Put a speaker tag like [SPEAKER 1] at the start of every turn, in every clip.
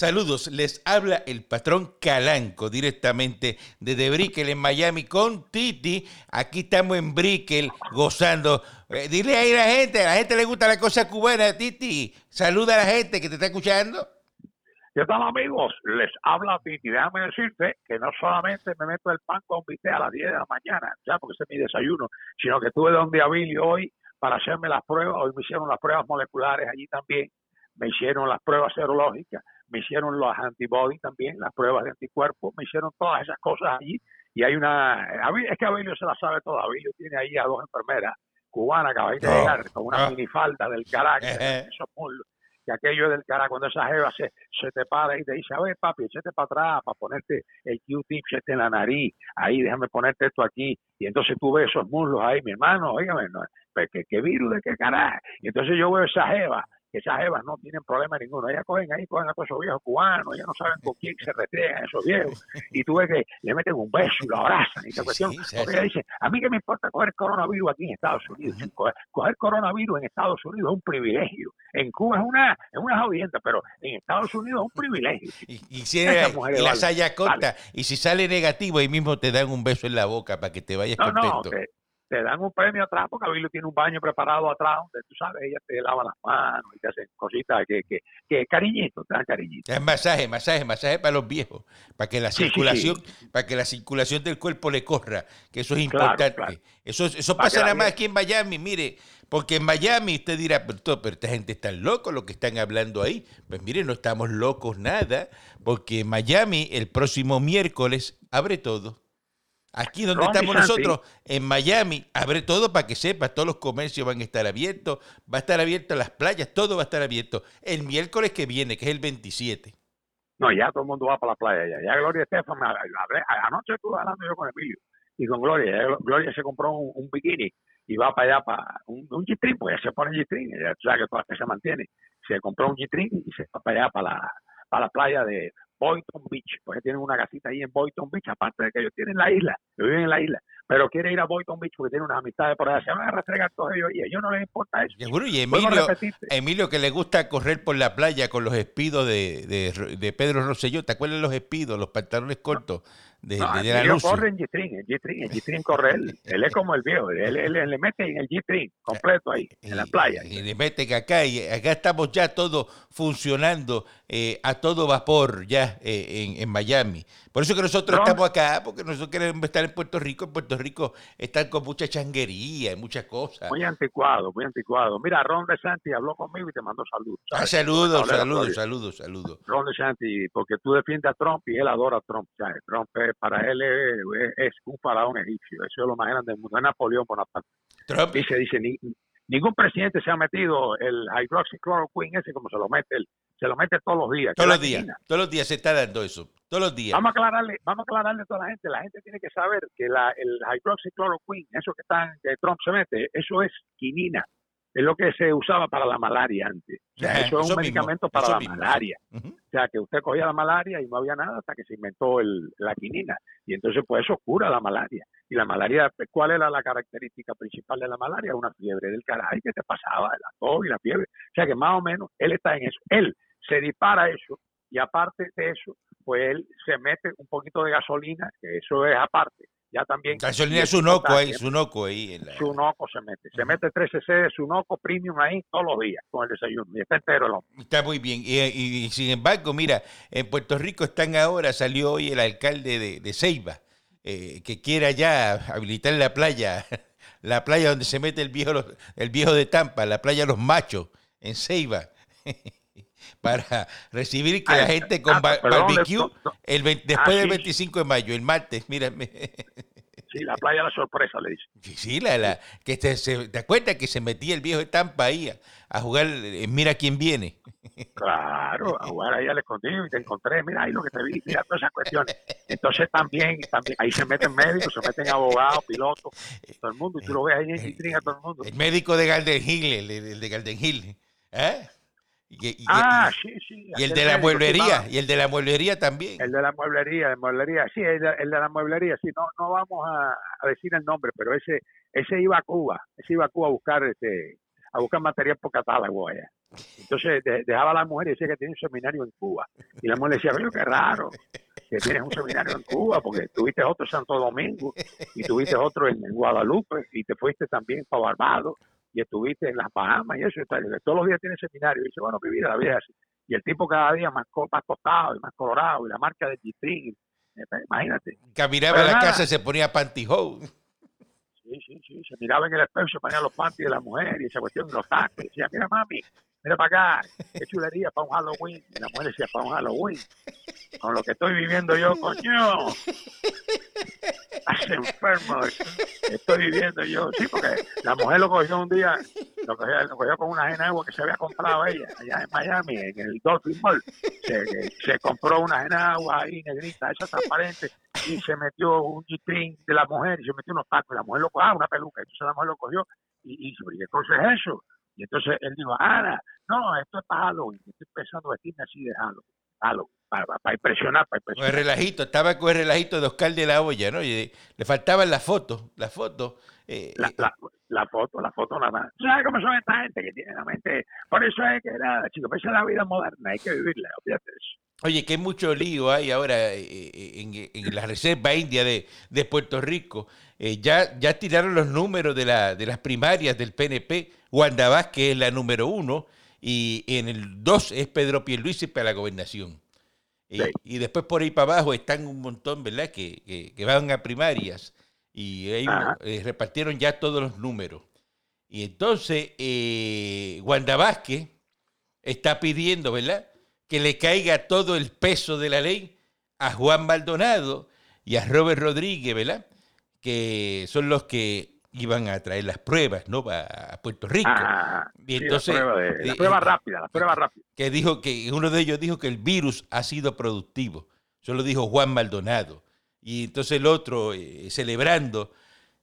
[SPEAKER 1] Saludos, les habla el patrón Calanco directamente desde Brickell en Miami con Titi. Aquí estamos en Brickell gozando. Eh, dile ahí a la gente, a la gente le gusta la cosa cubana, Titi. Saluda a la gente que te está escuchando.
[SPEAKER 2] ¿Qué tal amigos? Les habla Titi. Déjame decirte que no solamente me meto el pan con bistec a las 10 de la mañana, ya porque ese es mi desayuno, sino que estuve donde Abilio hoy para hacerme las pruebas. Hoy me hicieron las pruebas moleculares allí también. Me hicieron las pruebas serológicas me hicieron los antibodies también, las pruebas de anticuerpos, me hicieron todas esas cosas allí. Y hay una, es que Abilio se la sabe toda, Abilio tiene ahí a dos enfermeras cubanas que a llegar con una minifalda del carácter, esos muslos que aquello es del cara cuando esa jeva se, se te para y te dice, a ver papi, échate para atrás para ponerte el Q-tip en la nariz, ahí déjame ponerte esto aquí, y entonces tú ves esos muslos ahí, mi hermano, oígame, no, pues, ¿qué, qué virus de qué carajo, y entonces yo veo esa jeva que esas evas no tienen problema ninguno. Ellas cogen ahí, cogen a todos esos viejos cubanos, ellas no saben con quién se retriegan esos viejos. Y tú ves que le meten un beso y lo abrazan. Y esa cuestión, porque ella dice, a mí que me importa coger coronavirus aquí en Estados Unidos. Coger, coronavirus en Estados Unidos es un privilegio. En Cuba es una, es una jodienta, pero en Estados Unidos es un privilegio.
[SPEAKER 1] Y, y, si la saya corta, y si sale negativo, ahí mismo te dan un beso en la boca para que te vayas contento
[SPEAKER 2] te dan un premio atrás porque Abilio tiene un baño preparado atrás donde tú sabes, ella te lava las manos y te hacen cositas que, que, que cariñito, te dan cariñito.
[SPEAKER 1] Es masaje, masaje, masaje para los viejos, para que la circulación, para que la circulación del cuerpo le corra, que eso es importante. Eso, eso pasa nada más aquí en Miami, mire, porque en Miami usted dirá, pero, pero esta gente está loco lo que están hablando ahí. Pues mire, no estamos locos nada, porque en Miami el próximo miércoles abre todo. Aquí donde estamos nosotros, en Miami, abre todo para que sepas, todos los comercios van a estar abiertos, va a estar abierto las playas, todo va a estar abierto. El miércoles que viene, que es el 27.
[SPEAKER 2] No, ya todo el mundo va para la playa. Ya, ya Gloria Estefan, anoche estuve hablando yo con Emilio y con Gloria. Gloria se compró un, bikini y va para allá, para un, un pues ya se pone G-string, ya sabes que se mantiene. Se compró un G-string y se va para allá, para la, para la playa de Boynton Beach, porque tienen una casita ahí en Boynton Beach, aparte de que ellos tienen la isla, viven en la isla, pero quiere ir a Boynton Beach porque tiene unas amistades por allá, se van a rastrear todos ellos y a ellos no les importa eso.
[SPEAKER 1] Seguro, y Emilio, Emilio que le gusta correr por la playa con los espidos de, de, de Pedro Rosselló, ¿te acuerdas de los espidos, los pantalones cortos? De,
[SPEAKER 2] no, de, de corre en G-String, el G-String, el G-String corre él, él es como el viejo, él, él, le mete en el G-String completo ahí, en la playa.
[SPEAKER 1] Y, le mete que acá, y acá estamos ya todo funcionando eh, a todo vapor ya eh, en, en, Miami. Por eso que nosotros estamos acá, porque nosotros queremos estar en Puerto Rico, en Puerto Rico están con mucha changuería y muchas cosas.
[SPEAKER 2] Muy anticuado, muy anticuado. Mira, Ron DeSantis habló conmigo y te mandó saludos.
[SPEAKER 1] Ah, saludos, saludos, saludos, saludos.
[SPEAKER 2] Ron DeSantis, porque tú defiendes a Trump y él adora a Trump. Trump es para él es, un faraón egipcio, eso es lo más grande del mundo, es Napoleón Bonaparte. Trump. Y se dice, ningún presidente se ha metido el hydroxychloroquine ese como se lo mete, se lo mete todos los días.
[SPEAKER 1] Todos los días, todos los días se está dando eso, todos los días.
[SPEAKER 2] Vamos a aclararle, vamos a aclararle a toda la gente, la gente tiene que saber que la, el hydroxychloroquine, eso que, están, que Trump se mete, eso es quinina es lo que se usaba para la malaria antes. O sea, eso es un medicamento para la malaria. O sea, que usted cogía la malaria y no había nada hasta que se inventó el, la quinina. Y entonces, pues eso cura la malaria. Y la malaria, ¿cuál era la característica principal de la malaria? Una fiebre del carajo que te pasaba, la tos y la fiebre. O sea, que más o menos él está en eso. Él se dispara eso y aparte de eso, pues él se mete un poquito de gasolina, que eso es aparte ya también.
[SPEAKER 1] Gasolina es Sunoco ahí, Sunoco ahí.
[SPEAKER 2] En Sunoco se mete, se mete 13C de Sunoco Premium ahí todos los días con el desayuno y está entero el hombre.
[SPEAKER 1] Está muy bien. Y, sin embargo, mira, en Puerto Rico están ahora, salió hoy el alcalde de, de Ceiba, eh, que quiera ya habilitar la playa, la playa donde se mete el viejo, el viejo de Tampa, la playa Los Machos, en Ceiba. para recibir que la gente con barbecue el después del 25 de mayo, el martes, mírame.
[SPEAKER 2] Sí, la playa la sorpresa, le dice.
[SPEAKER 1] Sí, la, la, que te, se, ¿te acuerdas que se metía el viejo de Tampa ahí a, jugar Mira quién viene?
[SPEAKER 2] Claro, a jugar ahí al escondido y te encontré, mira ahí lo que te vi, mira todas esas cuestiones. Entonces también, también ahí se meten médicos, se meten abogados, pilotos, todo el mundo, y tú lo ves ahí en intriga todo el mundo.
[SPEAKER 1] El médico de Garden Hill, el, el de Garden Hill, ¿eh?
[SPEAKER 2] Y, ah, sí, sí.
[SPEAKER 1] Y el de la mueblería, y el de la mueblería también.
[SPEAKER 2] El de la mueblería, de mueblería, sí, el de, la mueblería, sí, no, no vamos a, decir el nombre, pero ese, ese iba a Cuba, ese iba a Cuba a buscar, este, a buscar material por catálogo allá. Entonces dejaba a la mujer y decía que tenía un seminario en Cuba. Y la mujer le decía, pero qué raro que tienes un seminario en Cuba, porque tuviste otro en Santo Domingo y tuviste otro en, Guadalupe y te fuiste también para Barbados y estuviste en las Bahamas y eso. todos los días tienes seminario. Y dice, bueno, mi vida, la vida es así. Y el tipo cada día más, más costado y más colorado y la marca de g eh, imagínate.
[SPEAKER 1] Caminaba a la casa y se ponía pantyhose.
[SPEAKER 2] Sí, sí, sí, se miraba en el espejo, se ponía los panties de la mujer y esa cuestión de los tacos. Decía, mira mami, mira para acá, qué chulería para un Halloween. Y la mujer decía, para un Halloween. Con lo que estoy viviendo yo, coño. Estás enfermo. Estoy viviendo yo. Sí, porque la mujer lo cogió un día, lo cogió, lo cogió con una agua que se había comprado ella allá en Miami, en el Dolphin Mall. Se, compró una agua ahí negrita, esa transparente, y se metió un g de la mujer y se metió unos tacos. Y la mujer lo cogió, ah, una peluca. Entonces la mujer lo cogió y, y dice, ¿qué cosa es eso? Y entonces él dijo, Ana, no, esto es para Halloween, estoy pensando vestirme así de Halloween, para, para, impresionar, para impresionar.
[SPEAKER 1] el relajito, estaba con el relajito de Oscar de la Olla, ¿no? Y le faltaban las fotos, las fotos.
[SPEAKER 2] Eh, la, la, la, foto, la foto nada más. ¿Sabes cómo son esta gente que tiene la mente? Por eso es que nada, chicos, esa es la vida moderna, hay que vivirla, eso.
[SPEAKER 1] Oye, qué mucho lío hay ahora eh, eh, en, la Reserva India de, de Puerto Rico. ya, ya tiraron los números de, la, de las primarias del PNP Wanda Vázquez es la número uno y en el dos es Pedro Pierluisi para la gobernación. Y, después por ahí para abajo están un montón, ¿verdad?, que, que, van a primarias y ahí eh, repartieron ya todos los números. Y entonces eh, Wanda Vázquez está pidiendo, ¿verdad?, que le caiga todo el peso de la ley a Juan Maldonado y a Robert Rodríguez, ¿verdad?, que son los que iban a traer las pruebas, ¿no? A Puerto Rico.
[SPEAKER 2] Ah, y entonces, la prueba, eh, rápida, la prueba rápida.
[SPEAKER 1] Que dijo que uno de ellos dijo que el virus ha sido productivo. Eso lo dijo Juan Maldonado. Y entonces el otro, eh, celebrando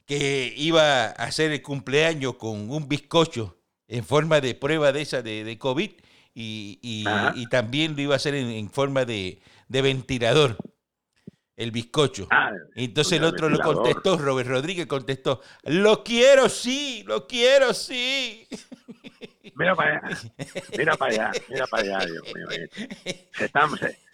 [SPEAKER 1] que iba a hacer el cumpleaños con un bizcocho en forma de prueba de esa de, COVID y, y, también lo iba a hacer en, forma de, de ventilador el bizcocho. Ah, Entonces el otro lo contestó, Robert Rodríguez contestó, lo quiero sí, lo quiero sí.
[SPEAKER 2] Mira para allá, mira para allá, mira para allá, Dios mío. Se están,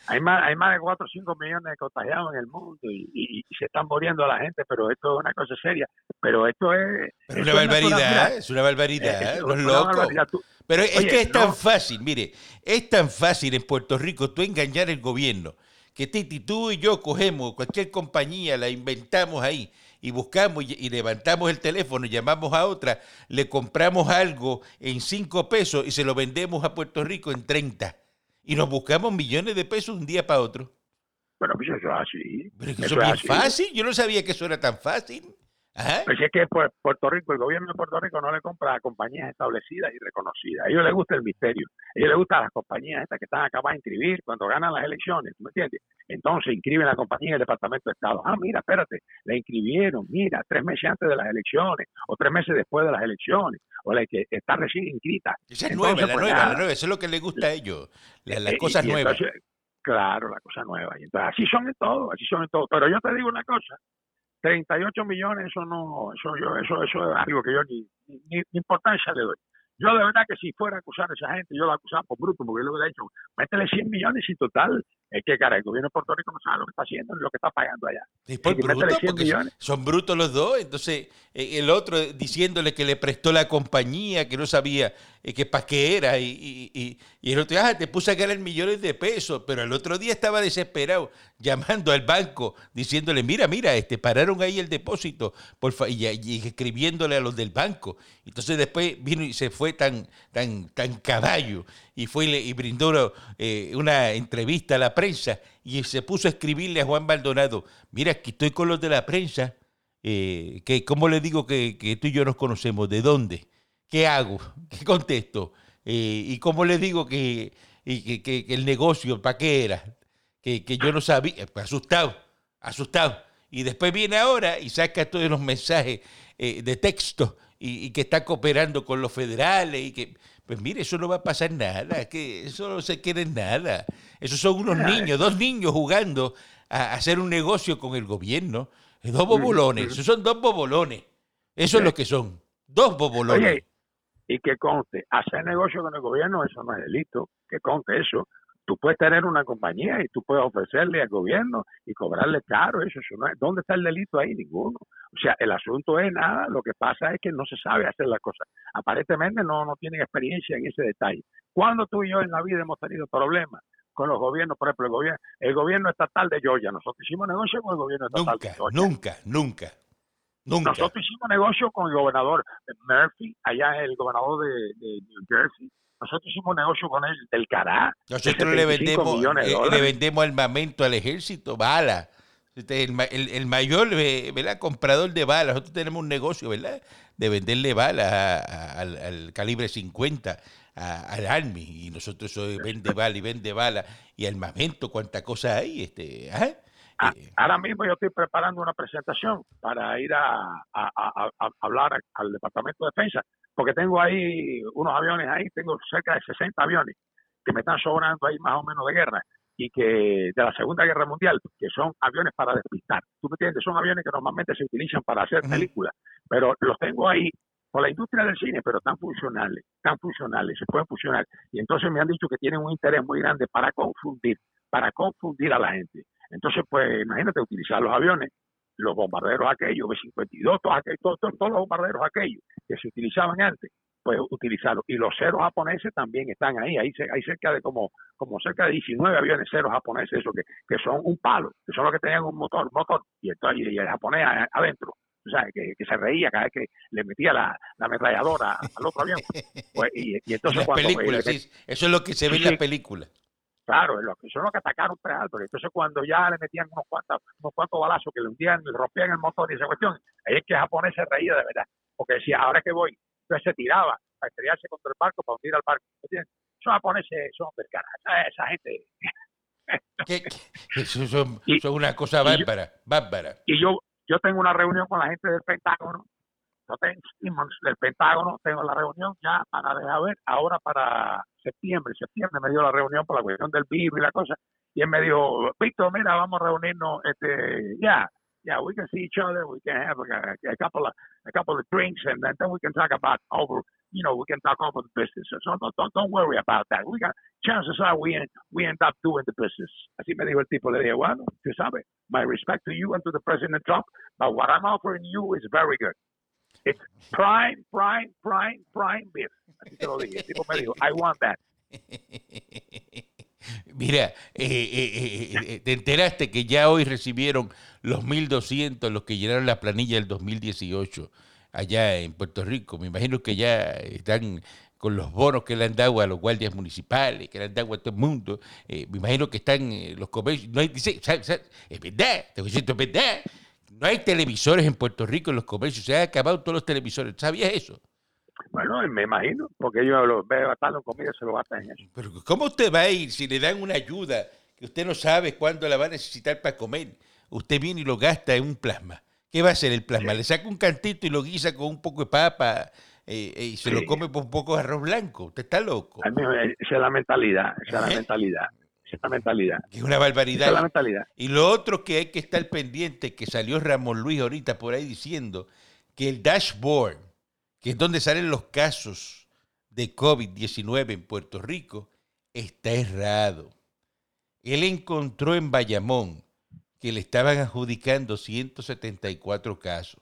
[SPEAKER 2] hay, más, hay más de 4 o 5 millones de contagiados en el mundo y, se están muriendo la gente, pero esto es una cosa seria. Pero esto es...
[SPEAKER 1] Pero una barbaridad, es una barbaridad, es, loco. Pero es que es tan fácil, mire, es tan fácil en Puerto Rico tú engañar el gobierno que Titi, tú y yo cogemos cualquier compañía, la inventamos ahí y buscamos y, levantamos el teléfono, llamamos a otra, le compramos algo en cinco pesos y se lo vendemos a Puerto Rico en 30. Y nos buscamos millones de pesos un día para otro.
[SPEAKER 2] Bueno, pues eso es así.
[SPEAKER 1] Pero eso, es fácil. Yo no sabía que eso era tan fácil.
[SPEAKER 2] Pues es que Puerto Rico, el gobierno de Puerto Rico no le compra a compañías establecidas y reconocidas. A ellos les gusta el misterio. A ellos les gustan las compañías estas que están acá para inscribir cuando ganan las elecciones. ¿Me entiendes? Entonces inscriben la compañía en el Departamento de Estado. Ah, mira, espérate, la inscribieron, mira, tres meses antes de las elecciones o tres meses después de las elecciones o la que está recién inscrita.
[SPEAKER 1] Esa es nueva, la pues nueva, la nueva. Eso es lo que les gusta a ellos, las, eh, cosas nuevas.
[SPEAKER 2] claro, la cosa nueva. Y entonces, así son en todo, así son en todo. Pero yo te digo una cosa, 38 millones, eso no, eso yo, eso, eso es algo que yo ni, ni, ni importancia le doy. Yo de verdad que si fuera a acusar a esa gente, yo la acusaba por bruto, porque yo le hubiera dicho, métele 100 millones y total, es que cara, el gobierno de Puerto Rico no sabe lo que está haciendo lo que está pagando allá.
[SPEAKER 1] Y por bruto, son, brutos los dos, entonces eh, el otro diciéndole que le prestó la compañía, que no sabía eh, que para qué era, y, y, y, el otro, ah, te puse a ganar millones de pesos, pero el otro día estaba desesperado llamando al banco, diciéndole, mira, mira, este, pararon ahí el depósito, por y, escribiéndole a los del banco. Entonces después vino y se fue fue tan, tan, tan caballo y fue y brindó eh, una entrevista a la prensa y se puso a escribirle a Juan Maldonado, mira, aquí estoy con los de la prensa, eh, que, ¿cómo le digo que, tú y yo nos conocemos? ¿De dónde? ¿Qué hago? ¿Qué contesto? Eh, ¿Y cómo le digo que, que, el negocio, para qué era? Que, yo no sabía, pues, asustado, asustado. Y después viene ahora y saca todos los mensajes de texto y, que está cooperando con los federales y que, pues mire, eso no va a pasar nada, que eso no se quede en nada. Esos son unos niños, dos niños jugando a, hacer un negocio con el gobierno. Dos bobolones, esos son dos bobolones. Eso es lo que son, dos bobolones.
[SPEAKER 2] Y que conste, hacer negocio con el gobierno, eso no es delito, que conste eso. Tú puedes tener una compañía y tú puedes ofrecerle al gobierno y cobrarle caro, eso, eso no es, ¿dónde está el delito ahí? Ninguno. O sea, el asunto es nada, lo que pasa es que no se sabe hacer las cosas. Aparentemente no, no tienen experiencia en ese detalle. Cuando tú y yo en la vida hemos tenido problemas con los gobiernos, por ejemplo, el gobierno, el gobierno estatal de Georgia, nosotros hicimos negocio con el gobierno estatal
[SPEAKER 1] nunca,
[SPEAKER 2] de Georgia.
[SPEAKER 1] Nunca, nunca, nunca.
[SPEAKER 2] Nosotros hicimos negocio con el gobernador Murphy, allá el gobernador de, de New Jersey. Nosotros hicimos negocio con él del Cará.
[SPEAKER 1] Nosotros le vendemos, eh, le vendemos armamento al ejército, balas. Este, el, el, el, mayor ¿verdad? comprador de balas. Nosotros tenemos un negocio, ¿verdad? De venderle balas a, a, al, al, calibre 50 al Army. Y nosotros eso vende balas y vende balas y armamento, cuánta cosa hay. Este, ¿eh?
[SPEAKER 2] Ahora mismo yo estoy preparando una presentación para ir a, a, a, a hablar al Departamento de Defensa, porque tengo ahí unos aviones ahí, tengo cerca de 60 aviones que me están sobrando ahí más o menos de guerra y que de la Segunda Guerra Mundial, que son aviones para despistar. ¿Tú me entiendes? Son aviones que normalmente se utilizan para hacer películas, pero los tengo ahí por la industria del cine, pero tan funcionales, tan funcionales, se pueden funcionar. Y entonces me han dicho que tienen un interés muy grande para confundir, para confundir a la gente. Entonces, pues imagínate utilizar los aviones, los bombarderos aquellos, B-52, todos, aquellos, todos, todos, todos los bombarderos aquellos que se utilizaban antes, pues utilizarlos. Y los ceros japoneses también están ahí, hay, hay cerca de como, como cerca de 19 aviones ceros japoneses, eso que, que son un palo, que son los que tenían un motor, motor, y, entonces, y el japonés adentro. O sea, que, que, se reía cada vez que le metía la, la ametralladora al otro avión. Pues, y, y, entonces cuando...
[SPEAKER 1] Películas, sí, eso es lo que se ve sí, en las películas.
[SPEAKER 2] Claro, lo que son los que atacaron Pearl Harbor. Entonces, cuando ya le metían unos cuantos, unos cuantos balazos que le hundían, le rompían el motor y esa cuestión, ahí es que el japonés se reía de verdad. Porque decía, ahora que voy, entonces se tiraba a estrellarse contra el barco para hundir al barco. ¿Entiendes? Esos japoneses son del. Esa, esa gente.
[SPEAKER 1] ¿Qué, qué? Eso son, y, son, una cosa bárbara, y yo, bárbara.
[SPEAKER 2] Y yo, yo tengo una reunión con la gente del Pentágono. Yo tengo del Pentágono, tengo la reunión ya para dejar ver, ahora para septiembre, septiembre me dio la reunión por la cuestión del virus y la cosa, y él me dijo, Víctor, mira, vamos a reunirnos, este, ya, yeah, we can see each other, we can have a, a couple of a couple of drinks, and then we can talk about over, you know, we can talk over the business. So don't don't, don't worry about that. We got chances are we end, we end up doing the business. Así me dijo el tipo, le dije, bueno, tú sabes, my respect to you and to the President Trump, but what I'm offering you is very good. It's prime, prime, prime, prime beef. Así te lo dije. El tipo me dijo, I want that.
[SPEAKER 1] Mira, eh, eh, eh, te enteraste que ya hoy recibieron los 1.200 los que llenaron la planilla del 2018 allá en Puerto Rico. Me imagino que ya están con los bonos que le han dado a los guardias municipales, que le han dado a todo el mundo. Eh, me imagino que están eh, los comercios. No hay, dice, ¿sabes, sabes? Es es verdad. No hay televisores en Puerto Rico en los comercios. Se han acabado todos los televisores. ¿Sabías eso?
[SPEAKER 2] Bueno, me imagino, porque yo los en comida se lo gastan en eso.
[SPEAKER 1] Pero ¿cómo usted va a ir si le dan una ayuda que usted no sabe cuándo la va a necesitar para comer? Usted viene y lo gasta en un plasma. ¿Qué va a hacer el plasma? Sí. Le saca un cantito y lo guisa con un poco de papa eh, eh, y se sí. lo come con un poco de arroz blanco. Usted está loco.
[SPEAKER 2] Esa es la mentalidad, esa es la mentalidad. Esa es la mentalidad.
[SPEAKER 1] Es una barbaridad.
[SPEAKER 2] Esa es la mentalidad.
[SPEAKER 1] Y lo otro que hay que estar pendiente, que salió Ramón Luis ahorita por ahí diciendo que el dashboard, que es donde salen los casos de COVID-19 en Puerto Rico, está errado. Él encontró en Bayamón que le estaban adjudicando 174 casos.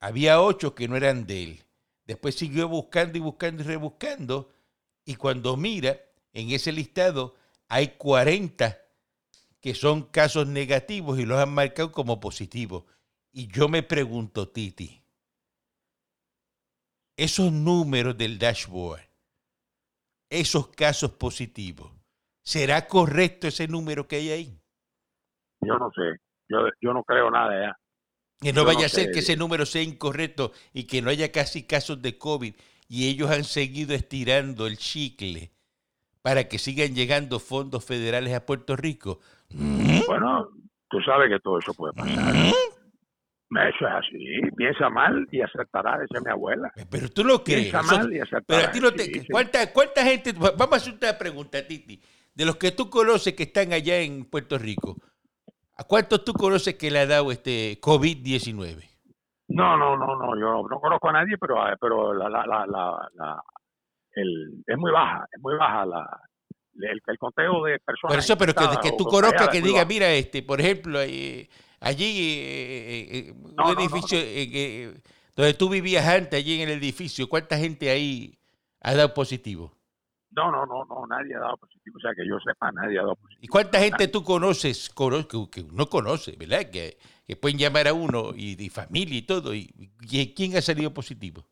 [SPEAKER 1] Había ocho que no eran de él. Después siguió buscando y buscando y rebuscando. Y cuando mira, en ese listado hay 40 que son casos negativos y los han marcado como positivos. Y yo me pregunto, Titi, esos números del dashboard, esos casos positivos, ¿será correcto ese número que hay ahí?
[SPEAKER 2] Yo no sé, yo, yo no creo nada ya.
[SPEAKER 1] Que no yo vaya no a ser sé. que ese número sea incorrecto y que no haya casi casos de COVID y ellos han seguido estirando el chicle para que sigan llegando fondos federales a Puerto Rico.
[SPEAKER 2] Bueno, tú sabes que todo eso puede pasar. Eso es así. Piensa mal y acertará, decía mi abuela.
[SPEAKER 1] Pero tú lo crees.
[SPEAKER 2] Piensa mal y acertará.
[SPEAKER 1] Pero a ti no te. Sí. ¿cuánta, ¿Cuánta gente.? Vamos a hacer una pregunta, Titi. De los que tú conoces que están allá en Puerto Rico, ¿a cuántos tú conoces que le ha dado este COVID-19?
[SPEAKER 2] No, no, no, no, yo no conozco a nadie, pero, pero la, la, la, la, el, es muy baja, es muy baja la, el, el conteo de personas.
[SPEAKER 1] Por eso, pero que, que tú conozcas, que diga, mira, este, por ejemplo, eh, allí, eh, eh, un edificio donde tú vivías antes, allí en el edificio, ¿cuánta gente ahí ha dado positivo?
[SPEAKER 2] No, no, no, no, nadie ha dado positivo. O sea, que yo sepa, nadie ha dado positivo.
[SPEAKER 1] ¿Y cuánta gente tú conoces, que, que uno conoce, verdad? Que, que pueden llamar a uno y, de familia y todo. Y, ¿Quién ha salido positivo?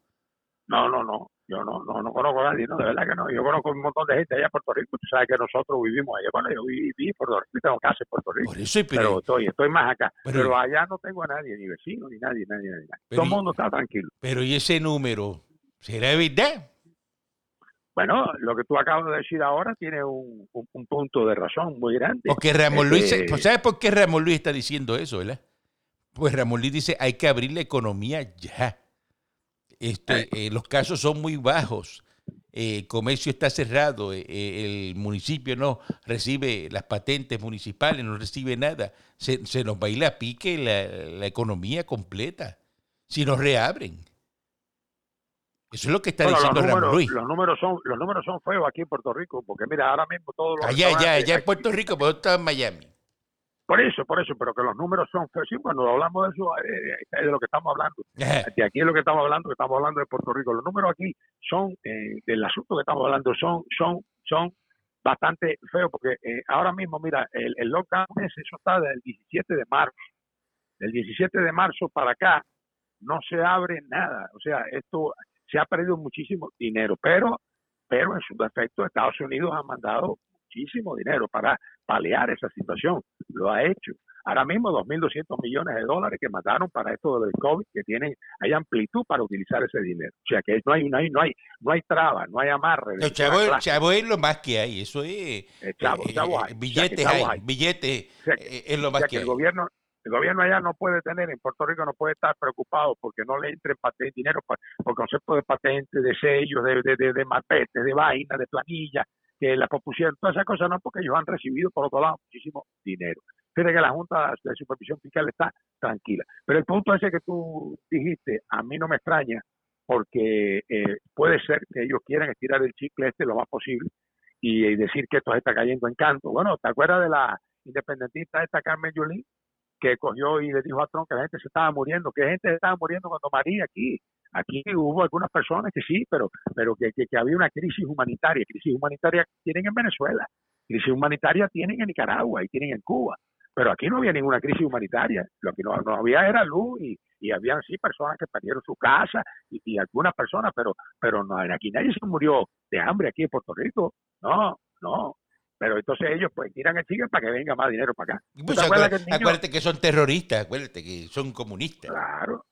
[SPEAKER 2] No, no, no. Yo no, no, no conozco a nadie, no, de verdad que no. Yo conozco un montón de gente allá en Puerto Rico. Tú sabes que nosotros vivimos allá. Bueno, yo viví en Puerto Rico tengo casa en Puerto Rico. Por eso, pero, estoy, estoy más acá. Pero, allá no tengo a nadie, ni vecino, ni nadie, nadie, nadie. Todo el mundo está tranquilo.
[SPEAKER 1] Pero ¿y ese número? ¿Será verdad?
[SPEAKER 2] Bueno, lo que tú acabas de decir ahora tiene un, punto de razón muy grande.
[SPEAKER 1] Porque Ramón Luis, este ¿sabes por qué Ramón Luis está diciendo eso, verdad? Pues Ramón Luis dice, hay que abrir la economía ya. Este, eh, los casos son muy bajos. Eh, el comercio está cerrado, eh, el municipio no recibe las patentes municipales, no recibe nada. Se, nos va a pique la, la economía completa si nos reabren. Eso es lo que está diciendo números, Luis.
[SPEAKER 2] Los números, son, los números son feos aquí en Puerto Rico, porque mira, ahora mismo todos los...
[SPEAKER 1] Allá, allá, allá en Puerto Rico, pero está en Miami.
[SPEAKER 2] Por eso, por eso, pero que los números son feos. Sí, cuando hablamos de eso, eh, es de lo que estamos hablando. De aquí es lo que estamos hablando, que estamos hablando de Puerto Rico. Los números aquí son, eh, del asunto que estamos hablando, son, son, son bastante feos, porque eh, ahora mismo, mira, el, el lockdown ese, eso está del 17 de marzo. Del 17 de marzo para acá no se abre nada. O sea, esto se ha perdido muchísimo dinero, pero, pero en su defecto Estados Unidos ha mandado muchísimo dinero para paliar esa situación, lo ha hecho. Ahora mismo 2.200 millones de dólares que mandaron para esto del COVID, que tienen, hay amplitud para utilizar ese dinero. O sea que no hay, no hay, no hay, no hay traba, no hay amarre.
[SPEAKER 1] chavo, es lo más que hay, eso es, billetes hay, billetes es lo más que, hay.
[SPEAKER 2] El gobierno, el gobierno allá no puede tener, en Puerto Rico no puede estar preocupado porque no le entre dinero por, concepto de patentes, de sellos, de, de, de, de de vaina, de planilla, que la propusieron, todas esas cosas no, porque ellos han recibido por otro lado muchísimo dinero. Fíjate que la Junta de Supervisión Fiscal está tranquila. Pero el punto ese que tú dijiste, a mí no me extraña, porque eh, puede ser que ellos quieran estirar el chicle este lo más posible y, decir que esto está cayendo en canto. Bueno, ¿te acuerdas de la independentista esta Carmen Yulín? que cogió y le dijo a Trump que la gente se estaba muriendo, que gente estaba muriendo cuando María aquí. Aquí hubo algunas personas que sí, pero, pero que, que, había una crisis humanitaria. Crisis humanitaria tienen en Venezuela, crisis humanitaria tienen en Nicaragua y tienen en Cuba. Pero aquí no había ninguna crisis humanitaria. Lo que no, había era luz y, y habían sí personas que perdieron su casa y, y algunas personas, pero, pero no, aquí nadie se murió de hambre aquí en Puerto Rico. No, no. Pero entonces ellos pues tiran el chicle para que venga más dinero para acá.
[SPEAKER 1] Pues acuérdate, que son terroristas, acuérdate que son comunistas.
[SPEAKER 2] Claro.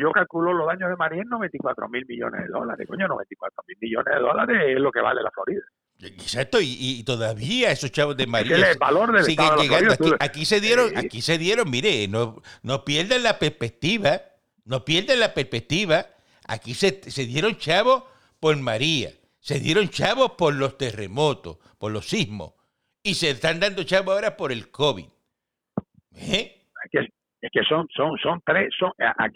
[SPEAKER 2] Yo calculó los daños de María en 94 mil millones de dólares. Coño, 94 mil millones de dólares es lo que vale la Florida.
[SPEAKER 1] Exacto, y, todavía esos chavos de María
[SPEAKER 2] el valor
[SPEAKER 1] siguen llegando. aquí, se dieron, aquí se dieron, mire, no, no pierdan la perspectiva, no pierdan la perspectiva. Aquí se, se dieron chavos por María se dieron chavos por los terremotos, por los sismos, y se están dando chavos ahora por el COVID.
[SPEAKER 2] ¿Eh? Es que son, son, son tres, son,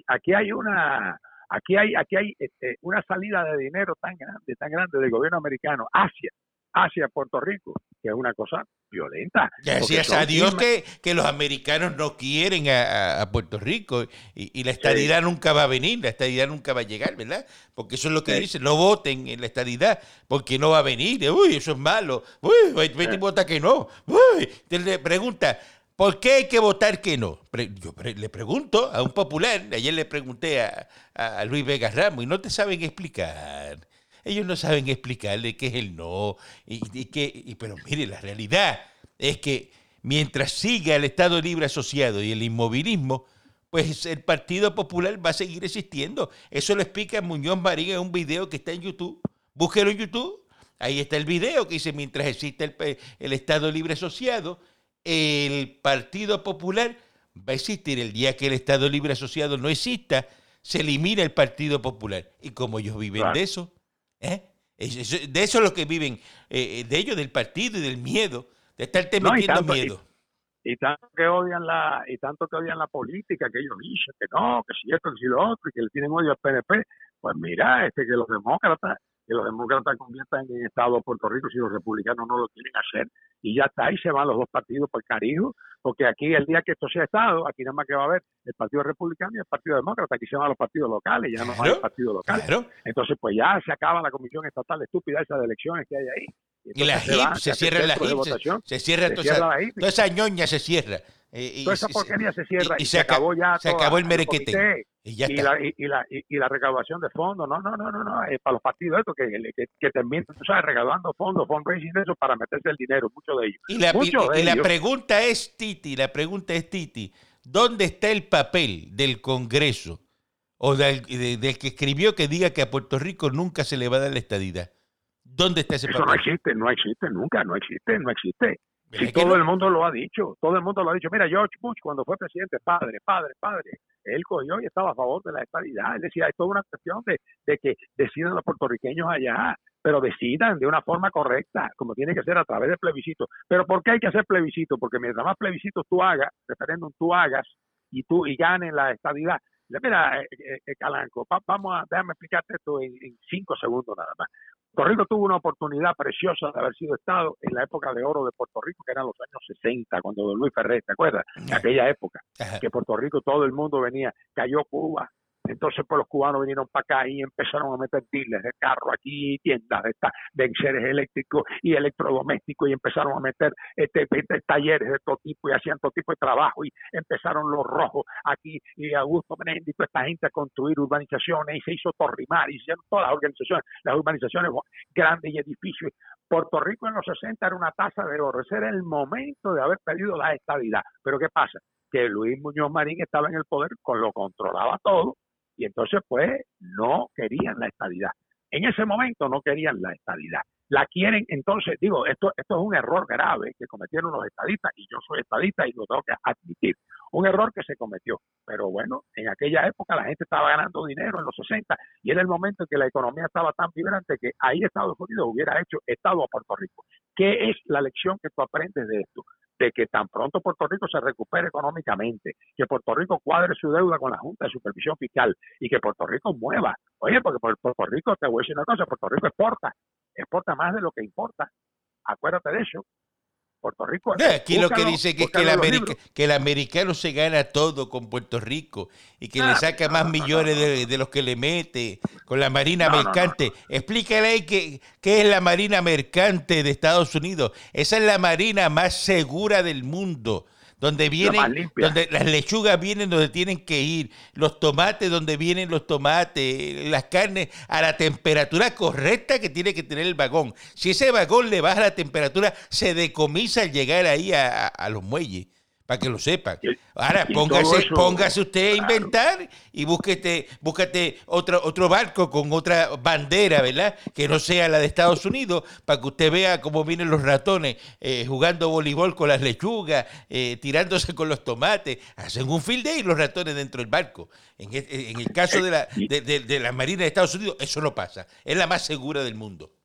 [SPEAKER 2] aquí hay una, aquí hay, aquí hay este, una salida de dinero tan grande, tan grande del gobierno americano hacia hacia Puerto Rico, que es una cosa violenta.
[SPEAKER 1] Gracias a Dios que, que, los americanos no quieren a, Puerto Rico y, la estadidad nunca va a venir, la estadidad nunca va a llegar, ¿verdad? Porque eso es lo que dicen, no voten en la estadidad porque no va a venir, uy, eso es malo, uy, vete y vota que no, uy, te le pregunta, ¿Por qué hay que votar que no? Yo le pregunto a un popular, ayer le pregunté a, Luis Vega Ramos y no te saben explicar. Ellos no saben explicarle qué es el no. Y, que, pero mire, la realidad es que mientras siga el Estado Libre Asociado y el inmovilismo, pues el Partido Popular va a seguir existiendo. Eso lo explica Muñoz Marín en un video que está en YouTube. Búsquelo en YouTube. Ahí está el video que dice, mientras exista el, el Estado Libre Asociado, el Partido Popular va a existir. El día que el Estado Libre Asociado no exista, se elimina el Partido Popular. Y como ellos viven de eso, ¿Eh? De eso es lo que viven, eh, de ellos, del partido y del miedo, de estarte metiendo miedo.
[SPEAKER 2] y tanto que odian la y tanto que odian la política que ellos dicen que no que si esto que si lo otro y que le tienen odio al PNP pues mira este que los demócratas que los demócratas conviertan en Estado a Puerto Rico si los republicanos no lo quieren hacer. Y ya está ahí se van los dos partidos por cariño porque aquí el día que esto sea Estado aquí nada más que va a haber el Partido Republicano y el Partido Demócrata aquí se van los partidos locales ya no hay partido local. entonces pues ya se acaba la comisión estatal estúpida esa de elecciones que hay ahí
[SPEAKER 1] y, la HIP, se, cierra la HIP, se, cierra, toda, esa, ñoña se cierra.
[SPEAKER 2] Eh, toda esa porquería se cierra y, se, acabó ya.
[SPEAKER 1] Se acabó el merequete.
[SPEAKER 2] Y, ya la, y, la, y, la recaudación de fondos, no, no, no, no, no, para los partidos estos que, que, que terminan, tú sabes, recaudando fondos, fundraising de eso para meterse el dinero, muchos de ellos.
[SPEAKER 1] Y la, y, la pregunta es, Titi, la pregunta es, Titi, ¿dónde está el papel del Congreso o del, del que escribió que diga que a Puerto Rico nunca se le va a dar la estadidad? ¿Dónde está ese
[SPEAKER 2] Eso no existe, no existe nunca, no existe, no existe. Si todo el mundo lo ha dicho, todo el mundo lo ha dicho. Mira, George Bush cuando fue presidente, padre, padre, padre, él cogió y estaba a favor de la estabilidad. Él decía, es toda una cuestión de, de que decidan los puertorriqueños allá, pero decidan de una forma correcta, como tiene que ser a través de plebiscito. Pero ¿por qué hay que hacer plebiscito? Porque mientras más plebiscitos tú hagas, referéndum tú hagas, y tú y ganes la estabilidad. Mira, eh, eh, eh, Calanco, vamos a, déjame explicarte esto en cinco segundos nada más. Puerto Rico tuvo una oportunidad preciosa de haber sido Estado en la época de oro de Puerto Rico, que eran los años 60, cuando Don Luis Ferrer, ¿te acuerdas? En aquella época, que Puerto Rico todo el mundo venía, cayó Cuba, entonces, pues los cubanos vinieron para acá y empezaron a meter dealers de carro aquí, tiendas de, de enseres eléctricos y electrodomésticos y empezaron a meter este, este, talleres de todo tipo y hacían todo tipo de trabajo y empezaron los rojos aquí y Augusto Menéndez y esta gente a construir urbanizaciones y se hizo Torrimar y hicieron todas las organizaciones, las urbanizaciones grandes y edificios. Puerto Rico en los 60 era una tasa de oro, ese era el momento de haber pedido la estabilidad. Pero ¿qué pasa? Que Luis Muñoz Marín estaba en el poder, con lo controlaba todo y entonces pues no querían la estabilidad. En ese momento no querían la estabilidad. La quieren, entonces, digo, esto, esto es un error grave que cometieron los estadistas, y yo soy estadista y lo tengo que admitir. Un error que se cometió. Pero bueno, en aquella época la gente estaba ganando dinero en los 60 y era el momento en que la economía estaba tan vibrante que ahí Estados Unidos hubiera hecho Estado a Puerto Rico. ¿Qué es la lección que tú aprendes de esto? De que tan pronto Puerto Rico se recupere económicamente, que Puerto Rico cuadre su deuda con la Junta de Supervisión Fiscal y que Puerto Rico mueva. Oye, porque Puerto Rico, te voy a decir una cosa, Puerto Rico exporta, exporta más de lo que importa. Acuérdate de eso. Puerto Rico.
[SPEAKER 1] aquí lo que dice que es que el, que el, americano se gana todo con Puerto Rico y que le saca más millones de, los que le mete con la Marina Mercante. Explícale ahí qué, qué es la Marina Mercante de Estados Unidos. Esa es la Marina más segura del mundo donde vienen, donde las lechugas vienen donde tienen que ir, los tomates donde vienen los tomates, las carnes a la temperatura correcta que tiene que tener el vagón. Si ese vagón le baja la temperatura, se decomisa al llegar ahí a los muelles para que lo sepan. Ahora, póngase, póngase usted a inventar y búsquete, búsquete otro, otro barco con otra bandera, ¿verdad? Que no sea la de Estados Unidos, para que usted vea cómo vienen los ratones eh, jugando voleibol con las lechugas, eh, tirándose con los tomates. Hacen un field day los ratones dentro del barco. En, en el caso de la, de, de la Marina de Estados Unidos, eso no pasa. Es la más segura del mundo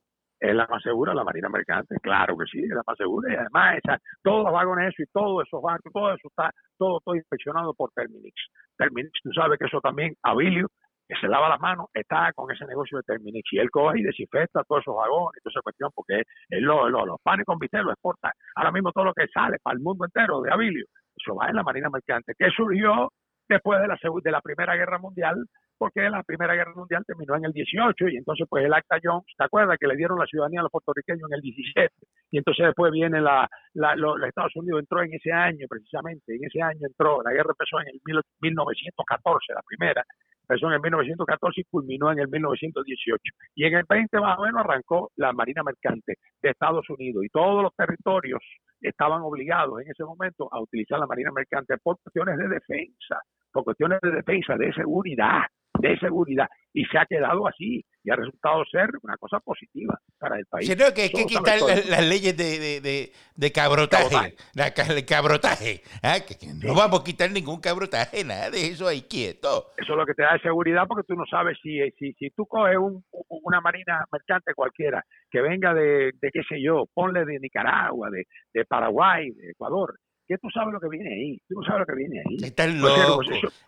[SPEAKER 2] es la más segura la Marina Mercante, claro que sí, es la más segura y además todos los vagones y todos esos barcos, todo eso está, todo, todo inspeccionado por Terminix. Terminix, tú sabes que eso también, Abilio, que se lava las manos, está con ese negocio de Terminix y él coge y desinfecta todos esos vagones, toda esa cuestión, porque él lo, los panes con bistec lo exporta. Ahora mismo todo lo que sale para el mundo entero de Abilio, eso va en la Marina Mercante, que surgió después de la, de la Primera Guerra Mundial porque la Primera Guerra Mundial terminó en el 18 y entonces pues el Acta Jones, ¿te acuerdas que le dieron la ciudadanía a los puertorriqueños en el 17? Y entonces después viene la, la los Estados Unidos entró en ese año precisamente, en ese año entró, la guerra empezó en el 1914, la primera, empezó en el 1914 y culminó en el 1918. Y en el 20 más o menos arrancó la Marina Mercante de Estados Unidos y todos los territorios estaban obligados en ese momento a utilizar la Marina Mercante por cuestiones de defensa, por cuestiones de defensa, de seguridad de seguridad y se ha quedado así y ha resultado ser una cosa positiva para el país.
[SPEAKER 1] Sino que hay que quitar las, leyes de, de, de, cabrotaje, el cabrotaje, ¿ah? no vamos a quitar ningún cabrotaje, nada de eso ahí quieto.
[SPEAKER 2] Eso es lo que te da seguridad porque tú no sabes si, si, si tú coges un, una marina mercante cualquiera que venga de, de qué sé yo, ponle de Nicaragua, de, de Paraguay, de Ecuador, que tú sabes lo que viene ahí. Tú sabes lo que viene ahí.
[SPEAKER 1] Estás loco.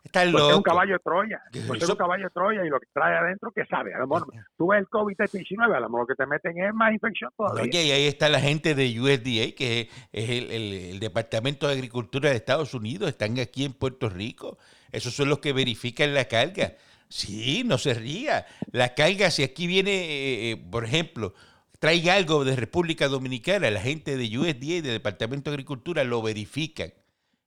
[SPEAKER 1] Estás loco.
[SPEAKER 2] Es un caballo de Troya. es un caballo de Troya y lo que trae adentro, que sabe? A lo mejor tú ves el COVID-19, a lo mejor lo que te meten es más infección todavía.
[SPEAKER 1] Oye, y ahí está la gente de USDA, que es el, el, Departamento de Agricultura de Estados Unidos. Están aquí en Puerto Rico. Esos son los que verifican la carga. Sí, no se ría. La carga, si aquí viene, eh, eh, por ejemplo, traiga algo de República Dominicana, la gente de USDA, del Departamento de Agricultura, lo verifican.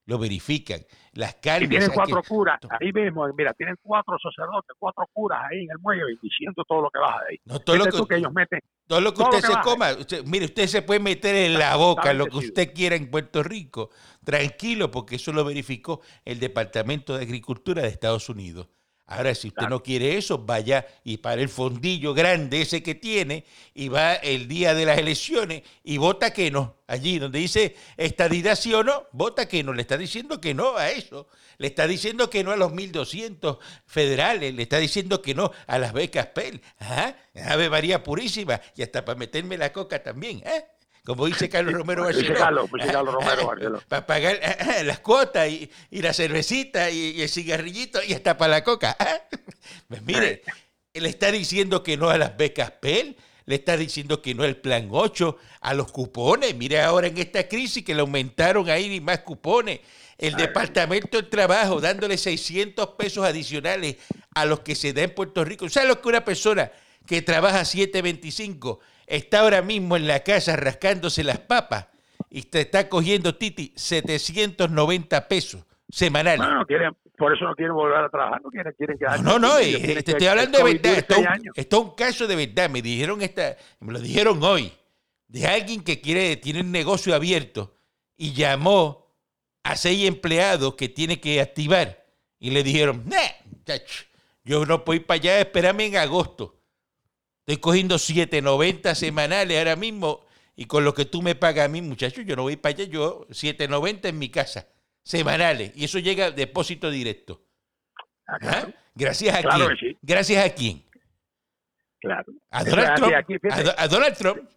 [SPEAKER 1] Lo verifican. Las cargas.
[SPEAKER 2] Y tienen cuatro curas, ahí mismo, mira, tienen cuatro sacerdotes, cuatro curas ahí en el muelle diciendo todo lo que baja de ahí.
[SPEAKER 1] No, todo lo que, ellos meten. Todo lo que usted se coma. mire, usted se puede meter en la boca lo que usted quiera en Puerto Rico. Tranquilo, porque eso lo verificó el Departamento de Agricultura de Estados Unidos. Ahora, si usted no quiere eso, vaya y para el fondillo grande ese que tiene y va el día de las elecciones y vota que no. Allí donde dice estadidad sí o no, vota que no. Le está diciendo que no a eso. Le está diciendo que no a los 1.200 federales. Le está diciendo que no a las becas PEL. ¿Ah? Ave María Purísima. Y hasta para meterme la coca también. ¿eh? Como dice Carlos Romero
[SPEAKER 2] Barceló. Carlos, Carlos Romero Barceló.
[SPEAKER 1] Para pagar las cuotas y, la cervecita y, el cigarrillito y hasta para la coca. Pues mire, le está diciendo que no a las becas PEL, le está diciendo que no al plan 8, a los cupones. Mire ahora en esta crisis que le aumentaron ahí ni más cupones. El Departamento del Trabajo dándole 600 pesos adicionales a los que se da en Puerto Rico. ¿Sabe lo que una persona que trabaja 725 está ahora mismo en la casa rascándose las papas y te está cogiendo, Titi, 790 pesos semanales.
[SPEAKER 2] No, no quieren, por eso no quieren volver a trabajar, no quieren, quieren quedar.
[SPEAKER 1] No, no, eh, te estoy hablando de verdad. Esto, es un caso de verdad. Me dijeron esta, me lo dijeron hoy, de alguien que quiere, tiene un negocio abierto y llamó a seis empleados que tiene que activar y le dijeron, nah, yo no puedo ir para allá, espérame en agosto. Estoy cogiendo 7.90 semanales ahora mismo y con lo que tú me pagas a mí, muchacho, yo no voy para allá, yo 7.90 en mi casa, semanales, y eso llega a depósito directo. Ah, ¿Ah? Gracias a quién. Gracias a quién.
[SPEAKER 2] Claro.
[SPEAKER 1] A Donald, Trump, a, Donald Trump.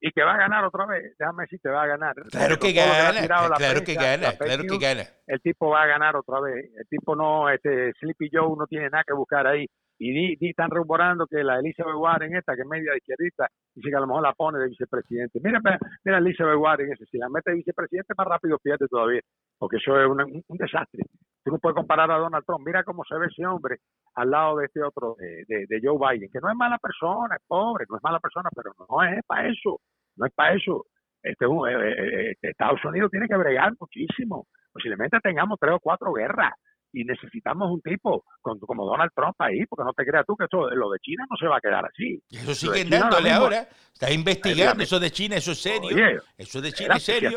[SPEAKER 2] Y que va a ganar otra vez. Déjame decir, te va a ganar.
[SPEAKER 1] Claro que gana, claro que gana, claro que gana.
[SPEAKER 2] El tipo va a ganar otra vez. El tipo no, este Sleepy Joe no tiene nada que buscar ahí y di, están rumorando que la Elizabeth Warren esta que es media izquierdista dice que a lo mejor la pone de vicepresidente. Mira mira Elizabeth Warren ese si la mete de vicepresidente más rápido pierde todavía porque eso es un, desastre. Tú no puedes comparar a Donald Trump. Mira cómo se ve ese hombre al lado de este otro de, de, Joe Biden que no es mala persona es pobre no es mala persona pero no es para eso no es para eso. Este, eh, eh, eh, Estados Unidos tiene que bregar muchísimo. Posiblemente tengamos tres o cuatro guerras y necesitamos un tipo como Donald Trump ahí, porque no te creas tú que eso, lo de China no se va a quedar así.
[SPEAKER 1] eso sigue dándole ahora, está investigando eso de China, eso es serio. eso de China es serio.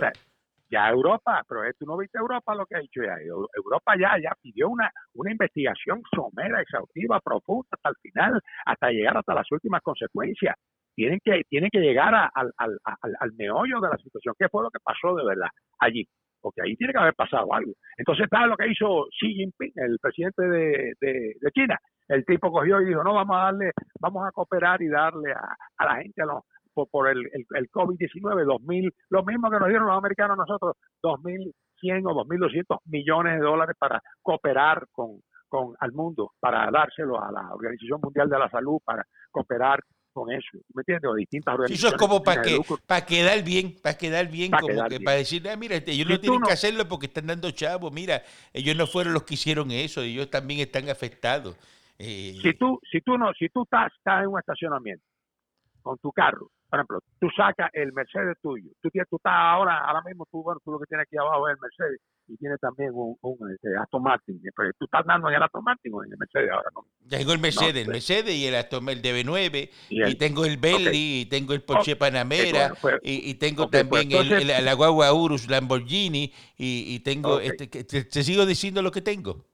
[SPEAKER 2] Ya, Europa, pero tú no viste Europa lo que ha dicho ya. Europa ya, ya pidió una, una investigación somera, exhaustiva, profunda, hasta el final, hasta llegar hasta las últimas consecuencias. Tienen que, tienen que llegar al, al, al, al meollo de la situación. ¿Qué fue lo que pasó de verdad allí? Porque ahí tiene que haber pasado algo. Entonces está lo que hizo Xi Jinping, el presidente de, de, China. El tipo cogió y dijo, no, vamos a darle, vamos a cooperar y darle a, a la gente a los, por, el, el, el COVID-19, 2.000, lo mismo que nos dieron los americanos nosotros, 2.100 o 2.200 millones de dólares para cooperar con, con al mundo, para dárselo a la Organización Mundial de la Salud, para cooperar con eso, ¿me entiendes? O distintas
[SPEAKER 1] organizaciones. Eso es como para que para quedar bien, para quedar bien, como que para decir, ah, mira, este, ellos no tienen que hacerlo porque están dando chavos, mira, ellos no fueron los que hicieron eso, ellos también están afectados.
[SPEAKER 2] Eh, si tú, si tú no, si tú estás, estás en un estacionamiento con tu carro, por ejemplo, tú sacas el Mercedes tuyo, tú, tú estás ahora, ahora mismo tú, bueno, tú lo que tienes aquí abajo es el Mercedes, y tiene también un, un este, Aston Martin. Pues, ¿Tú estás dando en el Aston Martin o en el Mercedes ahora? No?
[SPEAKER 1] Tengo el Mercedes, el pues. Mercedes y el Aston el DB9, y, tengo el Bentley, y tengo el Porsche Panamera, pues, y, tengo también el, la guagua Urus Lamborghini, y, y tengo, este, te, sigo diciendo lo que tengo.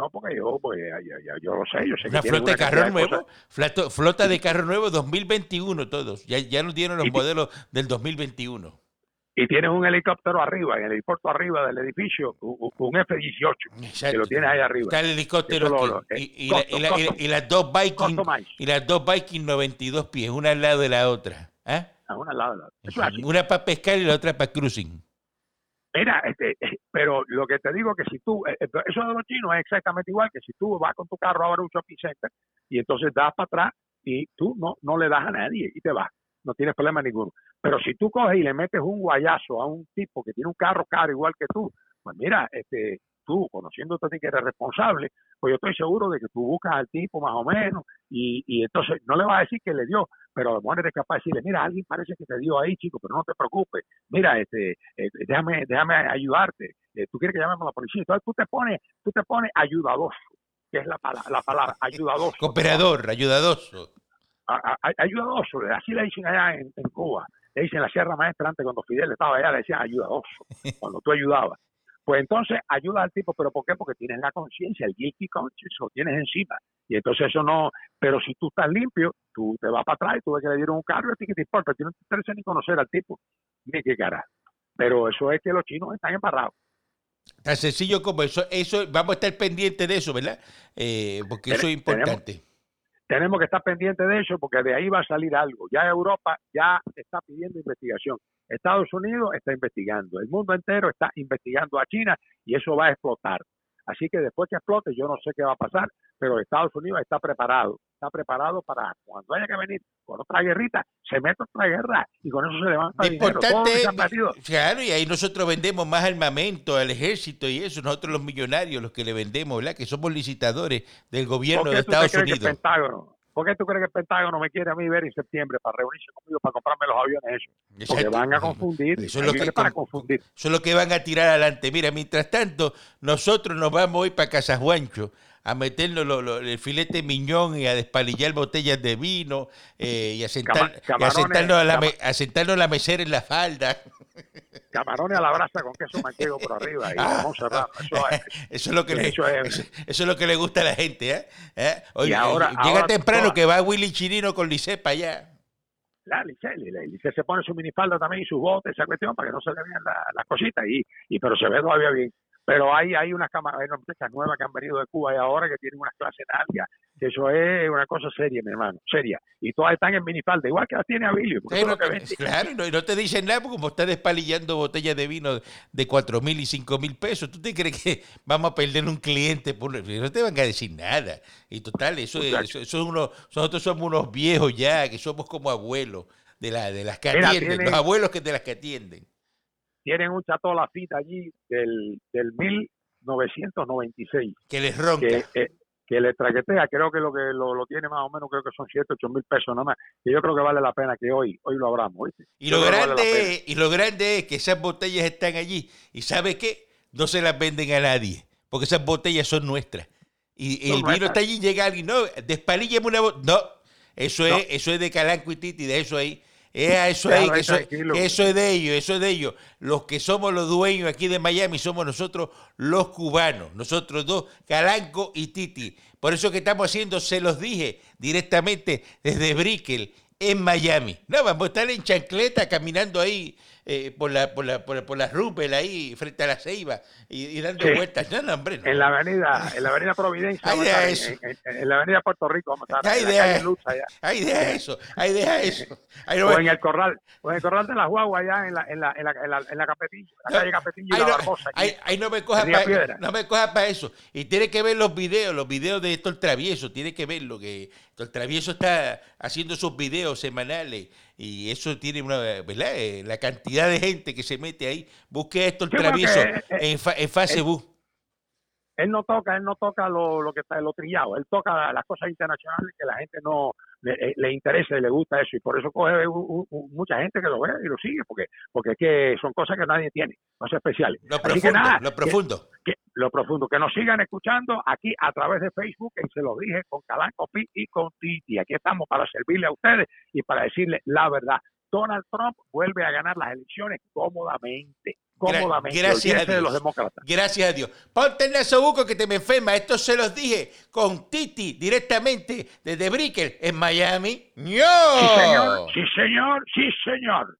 [SPEAKER 2] No, porque yo, pues, ya, yo lo sé, yo sé
[SPEAKER 1] una flota de carro nuevo, flota, de carro nuevo 2021 todos, ya, ya nos dieron los modelos del 2021
[SPEAKER 2] y tienes un helicóptero arriba, en el helipuerto arriba del edificio, un F-18, que lo tienes ahí arriba.
[SPEAKER 1] Está el helicóptero y, las dos Viking, y las dos Viking 92 pies, una al lado de la otra. ¿eh?
[SPEAKER 2] una al lado de la
[SPEAKER 1] otra. Una para pescar y la otra para cruising.
[SPEAKER 2] Mira, este, eh, pero lo que te digo que si tú, eh, eso de los chinos es exactamente igual que si tú vas con tu carro a ver un shopping center y entonces das para atrás y tú no, no le das a nadie y te vas, no tienes problema ninguno. Pero si tú coges y le metes un guayazo a un tipo que tiene un carro caro igual que tú, pues mira, este, tú, conociéndote a ti que eres responsable, pues yo estoy seguro de que tú buscas al tipo más o menos y, y entonces no le vas a decir que le dio, pero a lo mejor eres capaz de decirle, mira, alguien parece que te dio ahí, chico, pero no te preocupes, mira, este, eh, déjame, déjame ayudarte, eh, tú quieres que llamemos a la policía, entonces tú te pones, tú te pones ayudadoso, que es la, palabra, la palabra, ayudadoso.
[SPEAKER 1] Cooperador, ayudadoso.
[SPEAKER 2] ayudadoso, así le dicen allá en, en Cuba, le dicen la Sierra Maestra antes cuando Fidel estaba allá, le decían ayudadoso, cuando tú ayudabas. Pues entonces ayuda al tipo, ¿pero por qué? Porque tienes la conciencia, el guilty conscience, lo tienes encima. Y entonces eso no, pero si tú estás limpio, tú te vas para atrás y tú ves que le dieron un carro, a ti que te importa, ti no te interesa ni conocer al tipo, ni qué cara. Pero eso es que los chinos están embarrados.
[SPEAKER 1] Tan sencillo como eso, eso vamos a estar pendientes de eso, ¿verdad? Eh, porque eso es importante.
[SPEAKER 2] Tenemos, que estar pendientes de eso porque de ahí va a salir algo. Ya Europa ya está pidiendo investigación. Estados Unidos está investigando, el mundo entero está investigando a China y eso va a explotar. Así que después que explote, yo no sé qué va a pasar, pero Estados Unidos está preparado, está preparado para cuando haya que venir con otra guerrita, se mete otra guerra y con eso se levanta dinero.
[SPEAKER 1] claro, y ahí nosotros vendemos más armamento al ejército y eso, nosotros los millonarios, los que le vendemos, ¿verdad? Que somos licitadores del gobierno de Estados Unidos.
[SPEAKER 2] ¿Por qué tú crees que el Pentágono me quiere a mí ver en septiembre para reunirse conmigo para comprarme los aviones esos? Porque van a confundir.
[SPEAKER 1] Eso es, lo que, para confundir. eso es lo que van a tirar adelante. Mira, mientras tanto, nosotros nos vamos hoy para Casajuancho a meternos el filete miñón y a despalillar botellas de vino eh, y, a sentarnos, a, la, a sentarnos la mesera en la falda.
[SPEAKER 2] Camarones a la brasa con queso manchego por arriba y ah,
[SPEAKER 1] Eso, es, eso, es lo que le, eso, es, lo que le gusta a la gente. ¿eh? ¿Eh? Oye, ahora, llega temprano que va Willy Chirino con Lice para allá.
[SPEAKER 2] La Lice, Lice se pone su minifalda también y sus botes, esa cuestión, para que no se le vean las cositas. Y, y, pero se ve todavía bien pero hay, hay unas cámaras, hay unas nuevas que han venido de Cuba y ahora que tienen unas clases altas, que eso es una cosa seria, mi hermano, seria. Y todas están en minifalda, igual que las tiene Abilio.
[SPEAKER 1] claro, no, y no te dicen nada porque como está despalillando botellas de vino de cuatro mil y cinco mil pesos, ¿tú te crees que vamos a perder un cliente? Por, no te van a decir nada. Y total, eso, eso, eso uno, nosotros somos unos viejos ya, que somos como abuelos de, la, de las que atienden, los abuelos que de las que atienden
[SPEAKER 2] tienen un chato la cita allí del, del 1996.
[SPEAKER 1] Que les ronca.
[SPEAKER 2] Que, eh, que le traquetea, creo que lo que lo, tiene más o menos, creo que son 7, 8 mil pesos nomás. Y yo creo que vale la pena que hoy hoy lo abramos.
[SPEAKER 1] Y lo, grande, y lo grande es que esas botellas están allí. ¿Y sabe qué? No se las venden a nadie, porque esas botellas son nuestras. Y, el vino está allí, llega alguien, no, despalílleme una botella. No, eso es, eso es de Calanco y Titi, de eso ahí. Es eso ahí, eso, eso, es de ellos, eso es de ellos. Los que somos los dueños aquí de Miami somos nosotros los cubanos, nosotros dos, Calanco y Titi. Por eso que estamos haciendo, se los dije directamente desde Brickell, en Miami. No, vamos a estar en chancleta caminando ahí eh, por, la, por, la, por, la Rupel ahí frente a la Ceiba y, dando vueltas. No, no, hombre.
[SPEAKER 2] En la avenida, en la avenida Providencia.
[SPEAKER 1] Hay idea eso.
[SPEAKER 2] En, la avenida Puerto Rico vamos a estar.
[SPEAKER 1] Hay idea, hay idea eso. Hay idea eso.
[SPEAKER 2] o en el corral, o en el corral de las guaguas allá en la, en la, en la, en la, en la Capetillo, la calle Capetillo y la Barbosa.
[SPEAKER 1] Ahí, ahí, no me cojas para no me cojas para eso. Y tiene que ver los videos, los videos de esto el travieso, tiene que ver lo que el travieso está haciendo sus videos semanales y eso tiene una, ¿verdad? Eh, la cantidad de gente que se mete ahí. Busque esto el travieso eh, en, en Facebook.
[SPEAKER 2] Él no toca, él no toca lo, lo que está lo trillado, él toca las cosas internacionales que la gente no le, eh, interesa y le gusta eso y por eso coge mucha gente que lo ve y lo sigue porque porque es que son cosas que nadie tiene, cosas especiales.
[SPEAKER 1] Lo profundo, lo profundo.
[SPEAKER 2] lo profundo, que nos sigan escuchando aquí a través de Facebook, que se lo dije con Calanco Pi y con Titi. Aquí estamos para servirle a ustedes y para decirle la verdad. Donald Trump vuelve a ganar las elecciones cómodamente cómodamente.
[SPEAKER 1] Gracias a Dios. los demócratas. Gracias a Dios. Ponte en buco que te me enferma. Esto se los dije con Titi directamente desde Brickell en Miami.
[SPEAKER 2] Sí, señor. Sí, señor. Sí, señor.